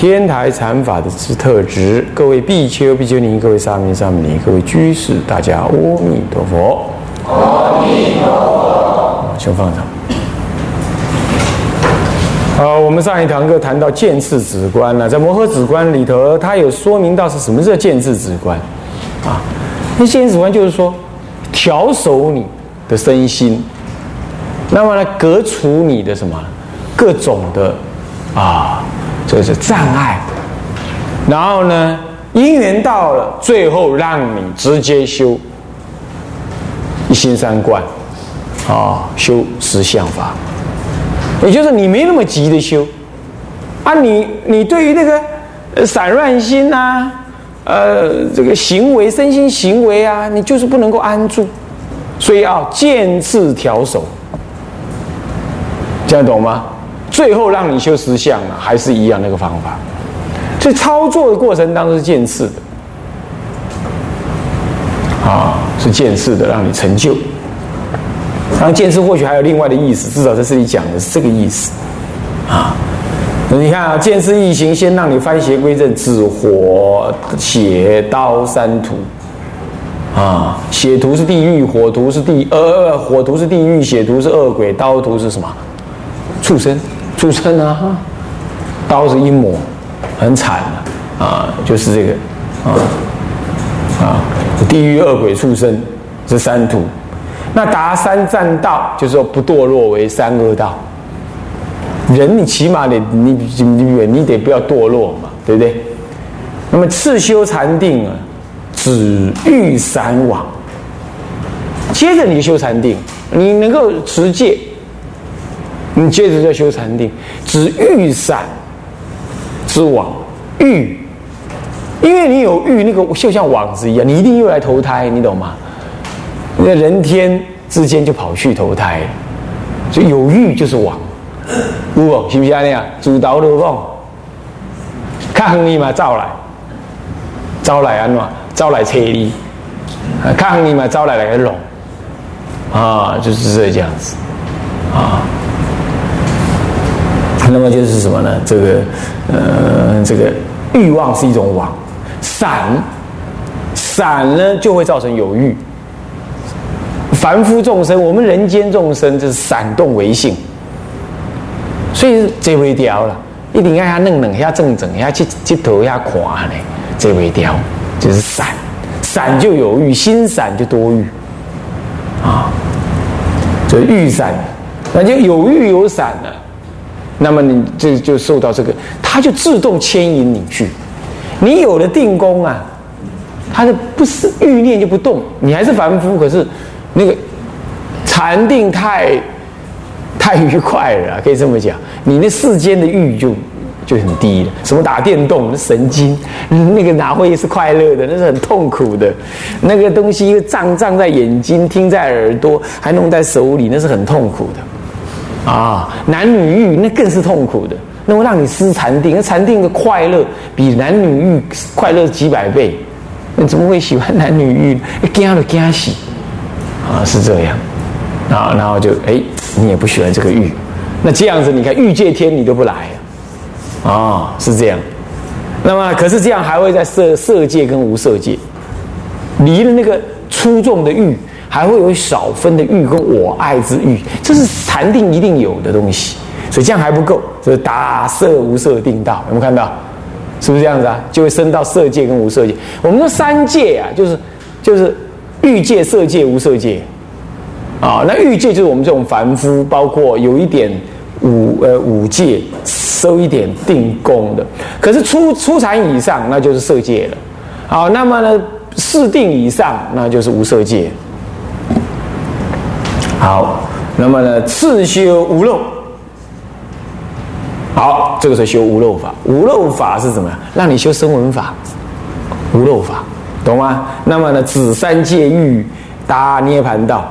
天台禅法的之特质，各位比丘、比丘尼，各位沙弥、沙弥尼，各位居士，大家阿弥陀佛。阿弥陀佛。请放上。好，我们上一堂课谈到见次止观了，在摩诃止观里头，它有说明到是什么叫见次止观啊？那见次止观就是说，调守你的身心，那么呢，革除你的什么各种的啊。这是障碍，然后呢，因缘到了，最后让你直接修一心三观，啊，修十相法，也就是你没那么急的修，啊，你你对于那个散乱心呐，呃，这个行为身心行为啊，你就是不能够安住，所以要渐次调手，这样懂吗？最后让你修实相呢，还是一样那个方法。所以操作的过程当中是渐次的，啊，是渐次的让你成就。然后渐次或许还有另外的意思，至少在这里讲的是这个意思，啊，你看啊，渐次易行，先让你翻邪归正，止火、血、刀三途，啊，血图是地狱，火图是地呃，火图是地狱，血图是恶鬼，刀图是什么？畜生。出生啊，刀子一抹，很惨啊，就是这个啊啊，地狱恶鬼畜生这三途，那达三战道，就是说不堕落为三恶道。人你起码得你你你得不要堕落嘛，对不对？那么次修禅定啊，止欲散往，接着你就修禅定，你能够持戒。你接着再修禅定，指欲散之网，欲，因为你有欲，那个就像网子一样，你一定又来投胎，你懂吗？那人天之间就跑去投胎，所以有欲就是网，有无？是不是这样？主导的网，看你嘛，招来，招来安怎？招来车你，看你嘛，招来来个龙，啊，就是这样子，啊。那么就是什么呢？这个，呃，这个欲望是一种网，散，散呢就会造成有欲。凡夫众生，我们人间众生就是散动为性，所以这微调了，一定要下弄弄，下正正，下去去头下垮呢，这微调就是散，散就有欲，心散就多欲，啊，就欲散，那就有欲有散了。那么你这就受到这个，它就自动牵引你去。你有了定功啊，它的不是欲念就不动，你还是凡夫，可是那个禅定太太愉快了，可以这么讲。你那世间的欲就就很低了。什么打电动，神经，那个哪会是快乐的？那是很痛苦的。那个东西又胀胀在眼睛，听在耳朵，还弄在手里，那是很痛苦的。啊，男女欲那更是痛苦的，那会让你失禅定，那禅定的快乐比男女欲快乐几百倍，你怎么会喜欢男女欲？惊都惊死，啊，是这样，啊，然后就哎，你也不喜欢这个欲，那这样子你看欲界天你都不来，啊，是这样，那么可是这样还会在色色界跟无色界，离了那个出众的欲。还会有少分的欲跟我爱之欲，这是禅定一定有的东西，所以这样还不够，就是达色无色定道，有没有看到？是不是这样子啊？就会升到色界跟无色界。我们说三界啊，就是就是欲界、色界、无色界啊。那欲界就是我们这种凡夫，包括有一点五呃五界收一点定功的，可是初初禅以上，那就是色界了。好，那么呢，四定以上，那就是无色界。好，那么呢，次修无漏好，这个时候修无漏法。无漏法是怎么？让你修声闻法，无漏法，懂吗？那么呢，止三界欲，达涅盘道。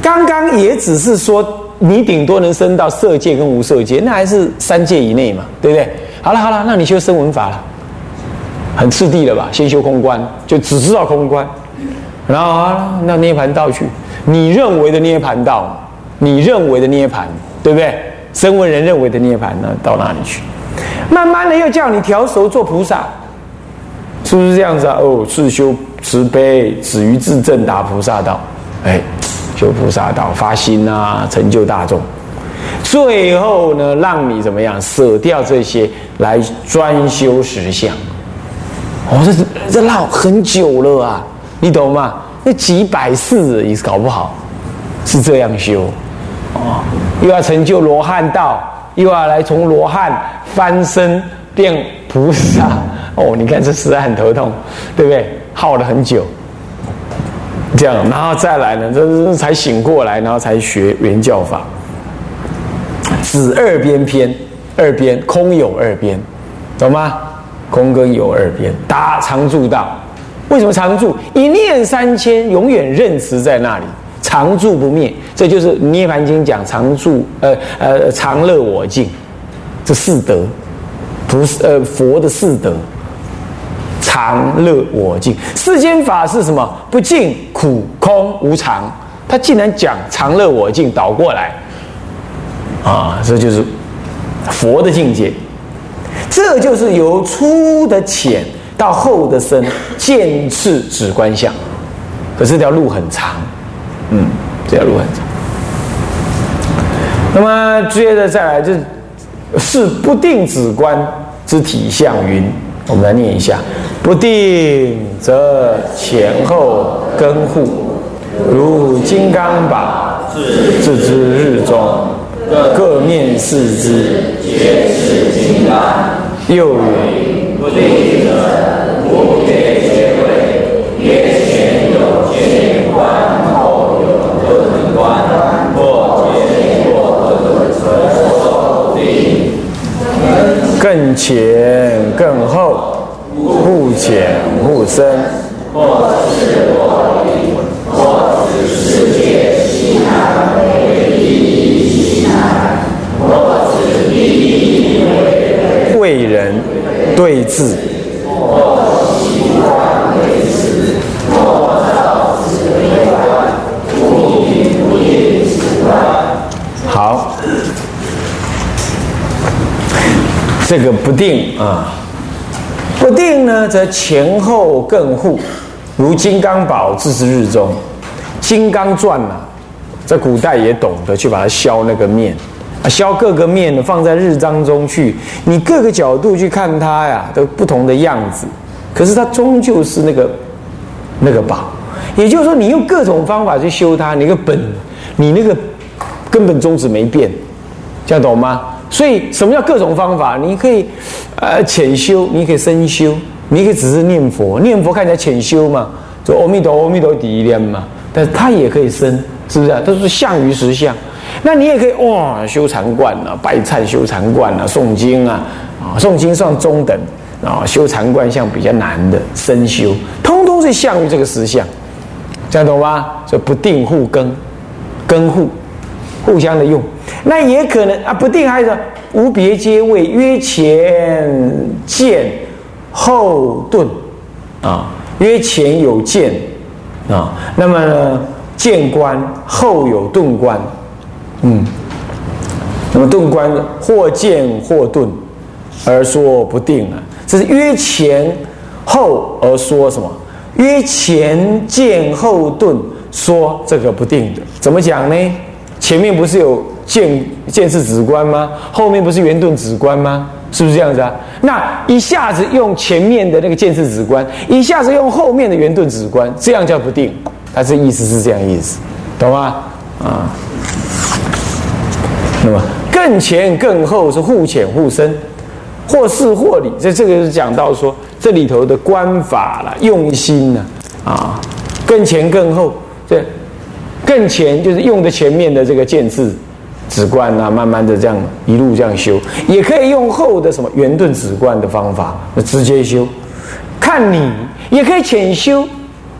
刚刚也只是说，你顶多能升到色界跟无色界，那还是三界以内嘛，对不对？好了好了，那你修声闻法了，很次第了吧？先修空观，就只知道空观，然后好了，那涅盘道去，你认为的涅盘道，你认为的涅盘，对不对？声闻人认为的涅盘呢，到哪里去？慢慢的又叫你调熟做菩萨，是不是这样子啊？哦，自修慈悲，止于自正达菩萨道，哎，修菩萨道，发心啊，成就大众。最后呢，让你怎么样舍掉这些，来专修实相。哦，这这绕很久了啊，你懂吗？那几百世也是搞不好是这样修。哦，又要成就罗汉道，又要来从罗汉翻身变菩萨。哦，你看这实在很头痛，对不对？耗了很久。这样，然后再来呢，这这才醒过来，然后才学原教法。子二边篇，二边空有二边，懂吗？空跟有二边，达常住道。为什么常住？一念三千，永远认识在那里。常住不灭，这就是《涅盘经》讲常住，呃呃，常乐我净，这四德，不是呃佛的四德，常乐我净。世间法是什么？不净、苦、空、无常。他竟然讲常乐我净，倒过来，啊，这就是佛的境界。这就是由粗的浅到后的身，见次止观相。可这条路很长。嗯，这条路很长。那么接着再来，就是是不定止观之体相云。我们来念一下：不定则前后更护，如金刚宝，自之日中，各面视之，皆是金刚。又云：不定者，无别皆会，曰前有见观。更浅更厚，互浅不深。或是我对字。好。这个不定啊，不定呢，则前后更互，如金刚宝自是日中，金刚钻呐，在古代也懂得去把它削那个面，啊，削各个面的，放在日当中去，你各个角度去看它呀，都不同的样子，可是它终究是那个那个宝，也就是说，你用各种方法去修它，你个本，你那个根本宗旨没变，这样懂吗？所以，什么叫各种方法？你可以，呃，浅修，你可以深修，你可以只是念佛，念佛看起来浅修嘛，就阿弥陀，阿弥陀第一念嘛。但是它也可以深，是不是？它是相于实相。那你也可以哇，修禅观啊，拜忏修禅观啊，诵经啊，啊，诵经算中等啊，修禅观像比较难的深修，通通是相于这个实相，这样懂吗？所以不定互更，更互。互相的用，那也可能啊，不定还是无别皆谓，约前见后顿啊，约前有见啊，那么呢，见观后有顿观，嗯，那么顿观或见或顿而说不定啊，这是约前后而说什么？约前见后顿说这个不定的，怎么讲呢？前面不是有见见是止观吗？后面不是圆顿止观吗？是不是这样子啊？那一下子用前面的那个见是止观，一下子用后面的圆顿止观，这样叫不定。它这意思是这样意思，懂吗？啊，那么更前更后是互浅互深，或是或理。这这个是讲到说这里头的观法了，用心呢啊，更前更后这。更前就是用的前面的这个见字，止观啊，慢慢的这样一路这样修，也可以用后的什么圆顿止观的方法，那直接修。看你也可以浅修，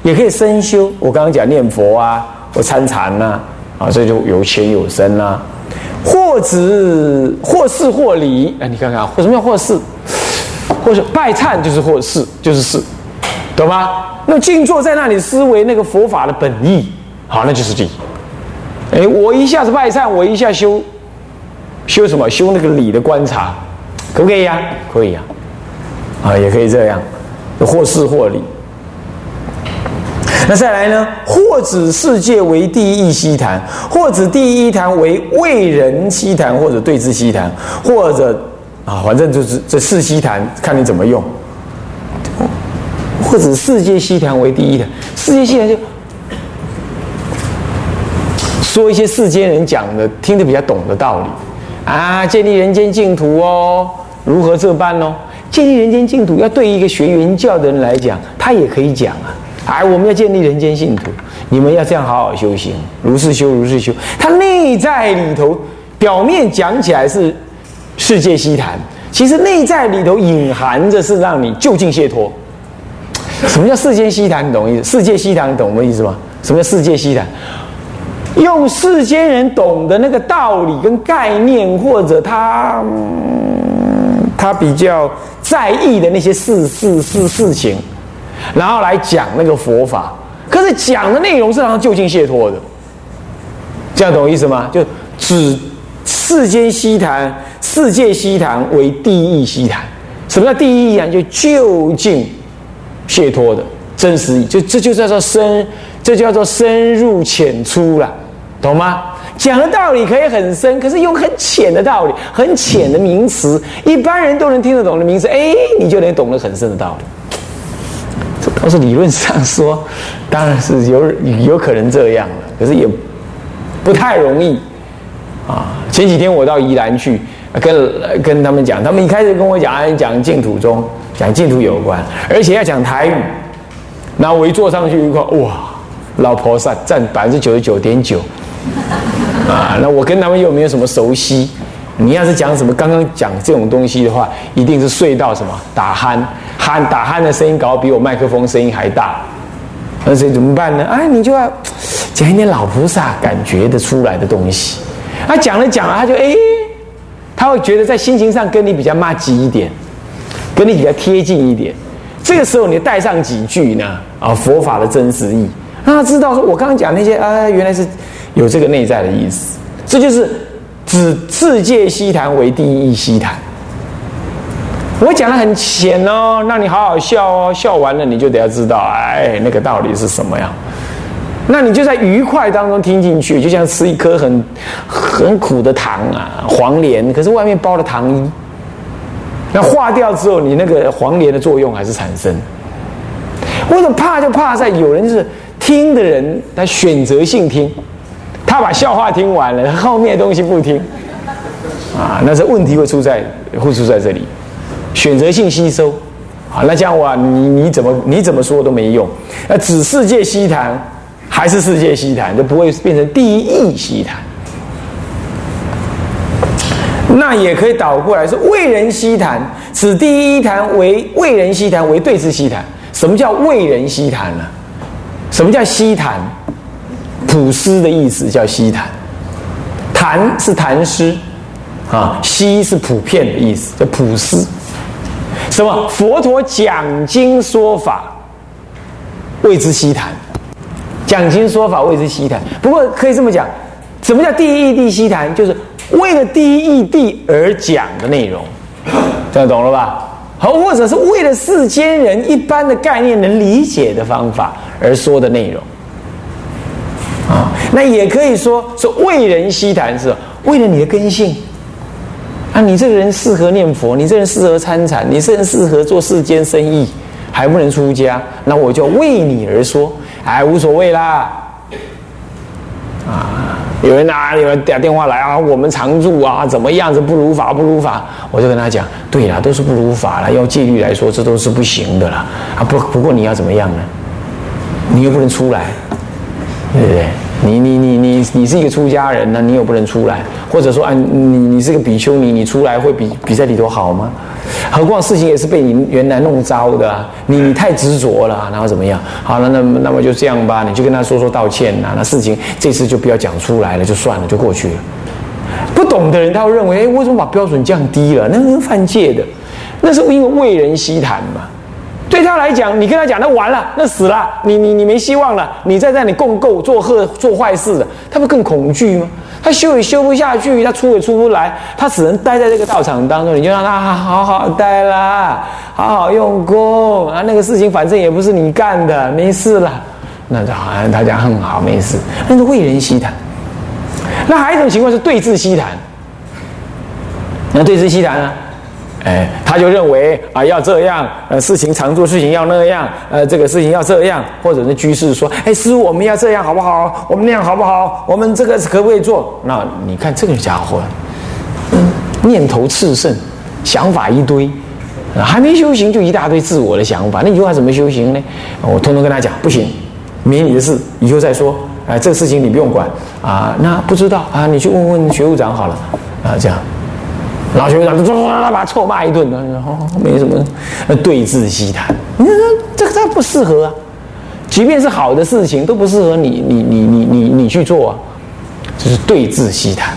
也可以深修。我刚刚讲念佛啊，或参禅呐，啊，这就有浅有深啦。或止或事或理，哎，你看看，什么叫或事？或是拜忏就是或事，就是事，懂吗？那静坐在那里思维那个佛法的本意，好，那就是理。哎，我一下子拜忏，我一下修修什么？修那个理的观察，可不可以呀？可以呀，啊，也可以这样，或事或理。那再来呢？或指世界为第一西谈，或指第一谈为为人西谈，或者对峙西谈，或者啊，反正就是这四西谈，看你怎么用。或者世界西谈为第一谈，世界西谈就说一些世间人讲的、听得比较懂的道理啊，建立人间净土哦，如何这般哦？建立人间净土，要对一个学原教的人来讲，他也可以讲啊。哎，我们要建立人间净土，你们要这样好好修行，如是修，如是修。它内在里头，表面讲起来是世界西谈，其实内在里头隐含着是让你就近解脱。什么叫世间西谈？你懂意思？世界西谈，懂我意思吗？什么叫世界西谈？用世间人懂的那个道理跟概念，或者他他比较在意的那些事事事事情。然后来讲那个佛法，可是讲的内容是让他就近解脱的，这样懂意思吗？就指世间西谈、世界西谈为第一西谈。什么叫第一义啊？就就近解脱的真实意，就这就叫做深，这叫做深入浅出了，懂吗？讲的道理可以很深，可是用很浅的道理、很浅的名词，一般人都能听得懂的名词，哎，你就能懂得很深的道理。倒是理论上说，当然是有有可能这样了，可是也不太容易啊。前几天我到宜兰去，跟跟他们讲，他们一开始跟我讲讲净土中，讲净土有关，而且要讲台语。那我一坐上去一块，哇，老菩萨占百分之九十九点九啊。那我跟他们又没有什么熟悉，你要是讲什么刚刚讲这种东西的话，一定是睡到什么打鼾。鼾打鼾的声音搞比我麦克风声音还大，那这怎么办呢？啊，你就要讲一点老菩萨感觉得出来的东西。他讲了讲了，他就哎，他会觉得在心情上跟你比较骂吉一点，跟你比较贴近一点。这个时候你带上几句呢？啊，佛法的真实意，让他知道说我刚刚讲那些啊，原来是有这个内在的意思。这就是指世界西谈为第一义西谈。我讲的很浅哦，那你好好笑哦，笑完了你就得要知道，哎，那个道理是什么呀？那你就在愉快当中听进去，就像吃一颗很很苦的糖啊，黄连，可是外面包了糖衣，那化掉之后，你那个黄连的作用还是产生。为什么怕就怕在有人是听的人，他选择性听，他把笑话听完了，后面的东西不听，啊，那是问题会出在会出在这里。选择性吸收，好，那这样话，你你怎么你怎么说都没用。那指世界西谈，还是世界西谈，都不会变成第一义西谈。那也可以倒过来是为人西谈，此第一谈为为人西谈为对峙西谈。什么叫为人西谈呢？什么叫西谈？普施的意思叫西谈，谈是谈诗，啊，西是普遍的意思，叫普施。什么？佛陀讲经说法，谓之西谈。讲经说法谓之西谈。不过可以这么讲，什么叫第一义谛西谈？就是为了第一义谛而讲的内容。这样懂了吧？好，或者是为了世间人一般的概念能理解的方法而说的内容。啊，那也可以说是为人西谈，是为了你的根性。你这个人适合念佛，你这人适合参禅，你这人适合做世间生意，还不能出家，那我就为你而说，哎，无所谓啦。啊，有人啊，有人打电话来啊，我们常住啊，怎么样子不如法，不如法，我就跟他讲，对啦，都是不如法了，要戒律来说，这都是不行的啦。啊，不，不过你要怎么样呢？你又不能出来，对不对？你你你你你是一个出家人呢，你又不能出来，或者说啊，你你是个比丘尼，你出来会比比在里头好吗？何况事情也是被你原来弄糟的，你你太执着了，然后怎么样？好了，那么那么就这样吧，你就跟他说说道歉呐，那事情这次就不要讲出来了，就算了，就过去了。不懂的人他会认为，哎，为什么把标准降低了？那是犯戒的，那是因为为人希谈嘛。对他来讲，你跟他讲，那完了，那死了，你你你没希望了，你再在你共构做恶做坏事的，他不更恐惧吗？他修也修不下去，他出也出不来，他只能待在这个道场当中，你就让他好好待啦，好好用功啊。那个事情反正也不是你干的，没事了，那就好像他讲很好，没事，那是为人希谈。那还有一种情况是对峙希谈，那对峙希谈呢？哎，他就认为啊，要这样，呃，事情常做事情要那样，呃，这个事情要这样，或者是居士说，哎，师傅我们要这样好不好？我们那样好不好？我们这个可不可以做？那你看这个家伙，念头炽盛，想法一堆，还没修行就一大堆自我的想法，那以后还怎么修行呢？我通通跟他讲，不行，没你的事，以后再说。哎，这个事情你不用管啊，那不知道啊，你去问问学务长好了，啊，这样。老学长就唰把他臭骂一顿，然后没什么，对峙西谈，你说这个这不适合啊，即便是好的事情都不适合你你你你你你去做啊，这是对峙西谈，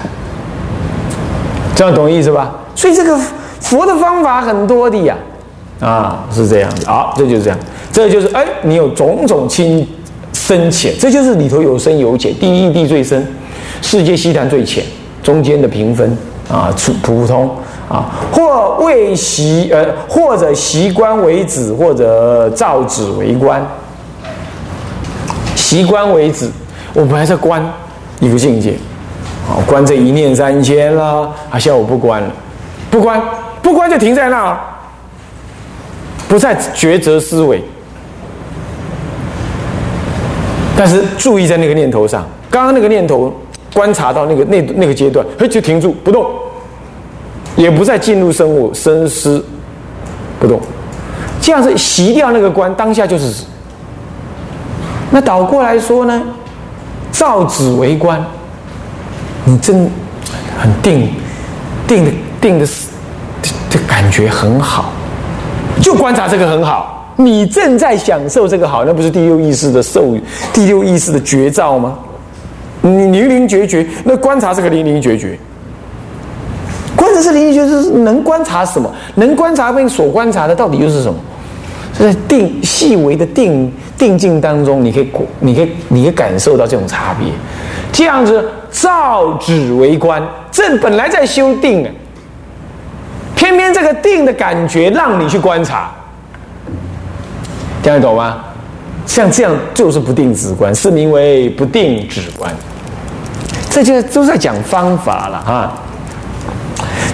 这样懂意思吧？所以这个佛的方法很多的呀，啊是这样子，好，这就是这样，这就是哎，你有种种亲深浅，这就是里头有深有浅，第一义地最深，世界西谈最浅，中间的平分。啊，普普通啊，或未习呃，或者习观为子，或者造子为官。习观为子，我们还在观一个境界，啊，观这一念三千啦，啊，现在我不观了，不观，不观就停在那儿，不再抉择思维，但是注意在那个念头上，刚刚那个念头。观察到那个那那个阶段，嘿，就停住不动，也不再进入生物深思，不动，这样子习掉那个观，当下就是止。那倒过来说呢，照止为观，你真很定，定的定的，这感觉很好，就观察这个很好，你正在享受这个好，那不是第六意识的受，第六意识的绝招吗？你灵灵觉觉，那观察这个灵灵觉觉，观察是灵灵觉觉，是能观察什么？能观察并所观察的到底又是什么？在定细微的定定境当中，你可以你可以你可以感受到这种差别。这样子照止为观，正本来在修定啊，偏偏这个定的感觉让你去观察，听得懂吗？像这样就是不定止观，是名为不定止观。这就都在讲方法了哈。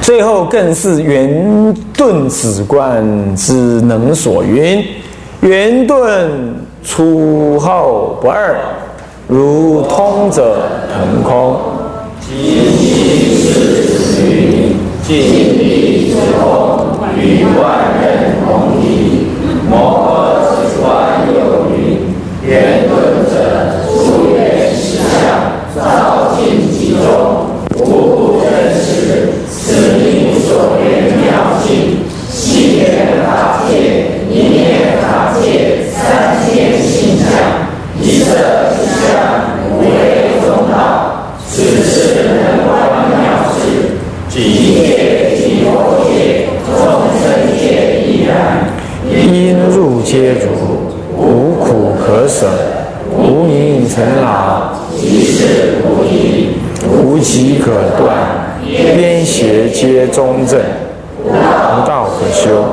最后更是圆顿止观之能所云：圆顿出后不二，如通者腾空。即其是云，尽彼之空，与万人同体。摩诃止观有云：圆顿者，出圆实相，照。中无不真实，此名所缘妙境，细缘法界，一念法界，三界性相，一色一相，无为中道。此是能观妙智，即界即佛界，众生界亦然。因入皆如，无苦可舍，无名尘劳，即是无疑。无极可断，边邪皆中正，无道可修，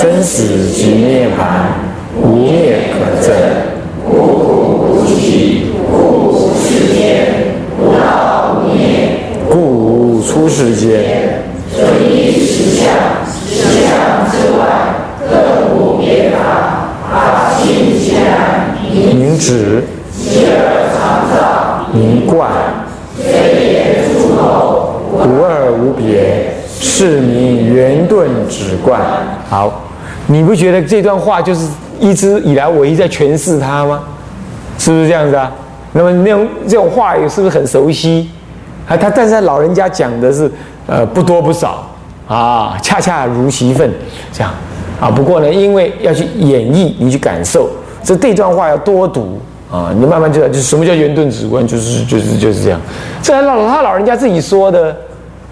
生死即涅盘，无灭可证。无苦无集，故无世间；无道无灭，故无出世间。所以实相，实相之外，更无别法。法性皆然，明止，其而常照，明观。无二无别，是名圆顿止观。好，你不觉得这段话就是一直以来我一直在诠释它吗？是不是这样子啊？那么那种这种话语是不是很熟悉？啊，他但是他老人家讲的是呃不多不少啊，恰恰如其分这样啊。不过呢，因为要去演绎，你去感受，这这段话要多读啊，你慢慢知道，就什么叫圆顿止观，就是就是就是这样。这还老他老人家自己说的，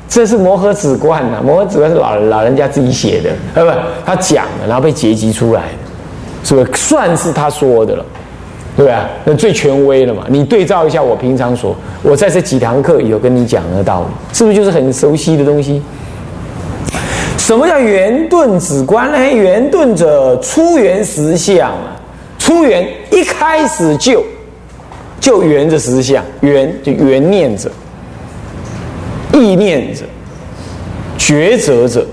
这是摩诃止观呐，摩诃止观是老老人家自己写的，呃不，他讲的，然后被结集出来的，是不是算是他说的了？对啊，那最权威了嘛。你对照一下我平常所，我在这几堂课有跟你讲的道理，是不是就是很熟悉的东西？什么叫圆顿止观呢？圆顿者，出圆实相啊，出圆一开始就就圆着实相，圆就圆念者，意念者，抉择者，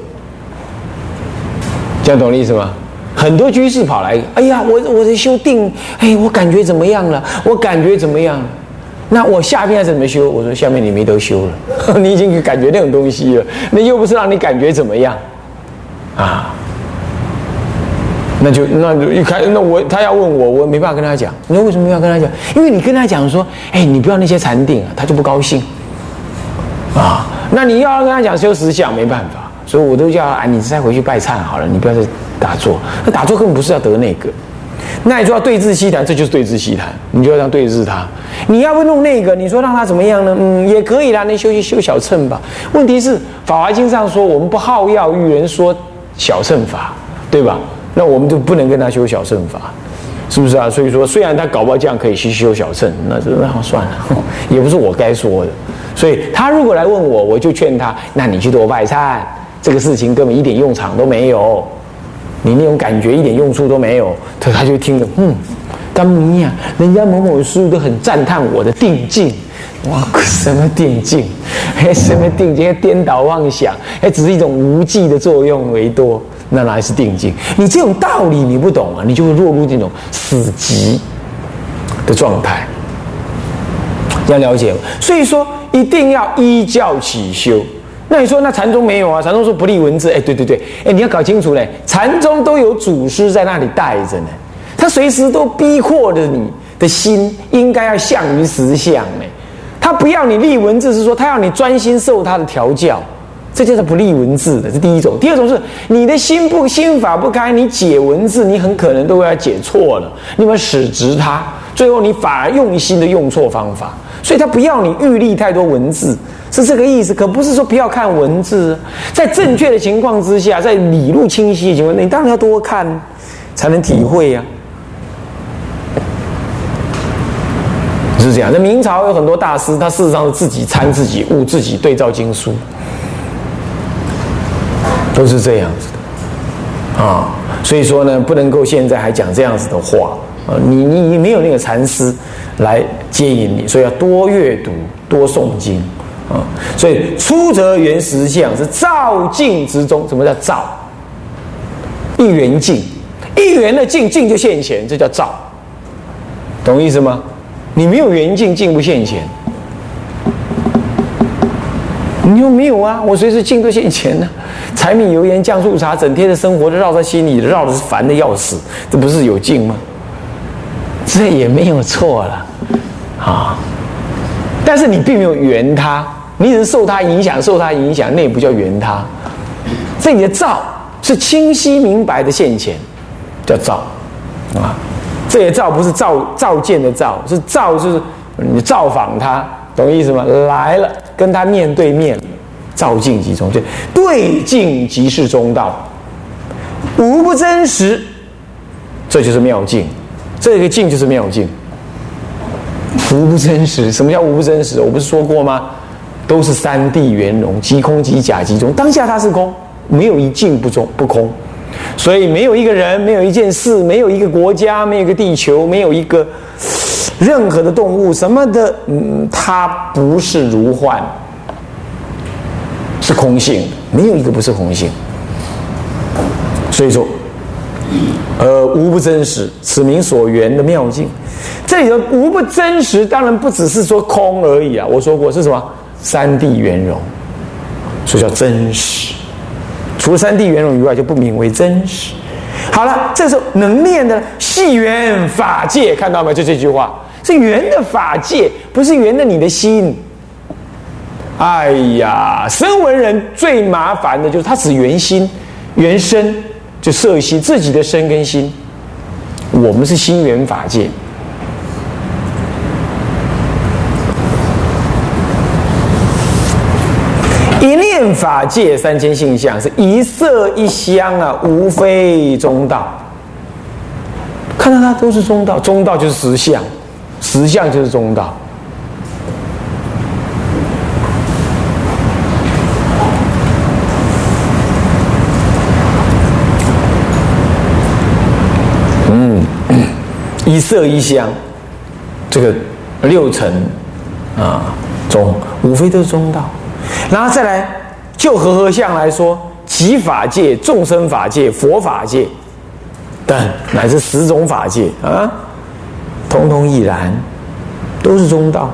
这样懂我意思吗？很多居士跑来，哎呀，我我的修定，哎，我感觉怎么样了？我感觉怎么样？那我下面怎么修？我说下面你没得修了，你已经感觉那种东西了，那又不是让你感觉怎么样啊？那就那就一开，那我他要问我，我没办法跟他讲。你说为什么要跟他讲？因为你跟他讲说，哎，你不要那些禅定啊，他就不高兴啊。那你要跟他讲修实相，没办法，所以我都叫啊，你再回去拜忏好了，你不要再。打坐，那打坐根本不是要得那个，那你说要对峙西谈，这就是对峙西谈，你就要这样对峙他。你要不弄那个，你说让他怎么样呢？嗯，也可以啦，那休息修小乘吧。问题是《法华经》上说，我们不好药与人说小乘法，对吧？那我们就不能跟他修小乘法，是不是啊？所以说，虽然他搞不好这样可以去修小乘，那就那算了，也不是我该说的。所以他如果来问我，我就劝他，那你去多拜忏，这个事情根本一点用场都没有。你那种感觉一点用处都没有，他他就听着，嗯，干么呀？人家某某师都很赞叹我的定境，哇，什么定境？哎，什么定境？颠倒妄想，哎，只是一种无记的作用为多，那哪是定境？你这种道理你不懂啊，你就会落入这种死寂的状态，要了解。所以说，一定要依教起修。那你说那禅宗没有啊？禅宗说不立文字，哎，对对对，哎，你要搞清楚嘞，禅宗都有祖师在那里带着呢，他随时都逼迫着你的心，应该要向于实相呢。他不要你立文字，是说他要你专心受他的调教，这就是不立文字的，这第一种。第二种是你的心不心法不开，你解文字，你很可能都要解错了，你们使直他，最后你反而用心的用错方法，所以他不要你预立太多文字。是这个意思，可不是说不要看文字。在正确的情况之下，在理路清晰的情况，你当然要多看，才能体会呀。是这样。那明朝有很多大师，他事实上是自己参自己悟，自己对照经书，都是这样子的啊。所以说呢，不能够现在还讲这样子的话啊。你你你没有那个禅师来接引你，所以要多阅读，多诵经。啊，所以出则圆实相是照镜之中，什么叫照？一元镜，一元的镜，镜就现前，这叫照，懂意思吗？你没有圆镜，镜不现前。你说没有啊？我随时镜都现前呢。柴米油盐酱醋茶，整天的生活都绕在心里，绕的是烦的要死，这不是有镜吗？这也没有错了，啊。但是你并没有圆它。你只是受他影响，受他影响，那也不叫圆他。这里的照是清晰明白的现前，叫照啊。这个照不是照照见的照，是照就是你造访他，懂意思吗？来了，跟他面对面，照镜即中，就对镜即是中道，无不真实，这就是妙境。这个镜就是妙境，无不真实。什么叫无不真实？我不是说过吗？都是三谛圆融，即空即假即中。当下它是空，没有一境不中不空，所以没有一个人，没有一件事，没有一个国家，没有一个地球，没有一个任何的动物什么的，嗯，它不是如幻，是空性，没有一个不是空性。所以说，呃，无不真实，此名所缘的妙境。这里的无不真实，当然不只是说空而已啊。我说过是什么？三谛圆融，所以叫真实。除了三谛圆融以外，就不名为真实。好了，这时候能念的细缘法界，看到没有？就这句话：是圆的法界，不是圆的你的心。哎呀，声闻人最麻烦的就是他只圆心、圆身，就色心，自己的身跟心。我们是心缘法界。一念法界三千性相，是一色一香啊，无非中道。看到它都是中道，中道就是实相，实相就是中道。一色一香，这个六层啊中，无非都是中道。然后再来就和合相来说，极法界、众生法界、佛法界等乃至十种法界啊，通通亦然，都是中道。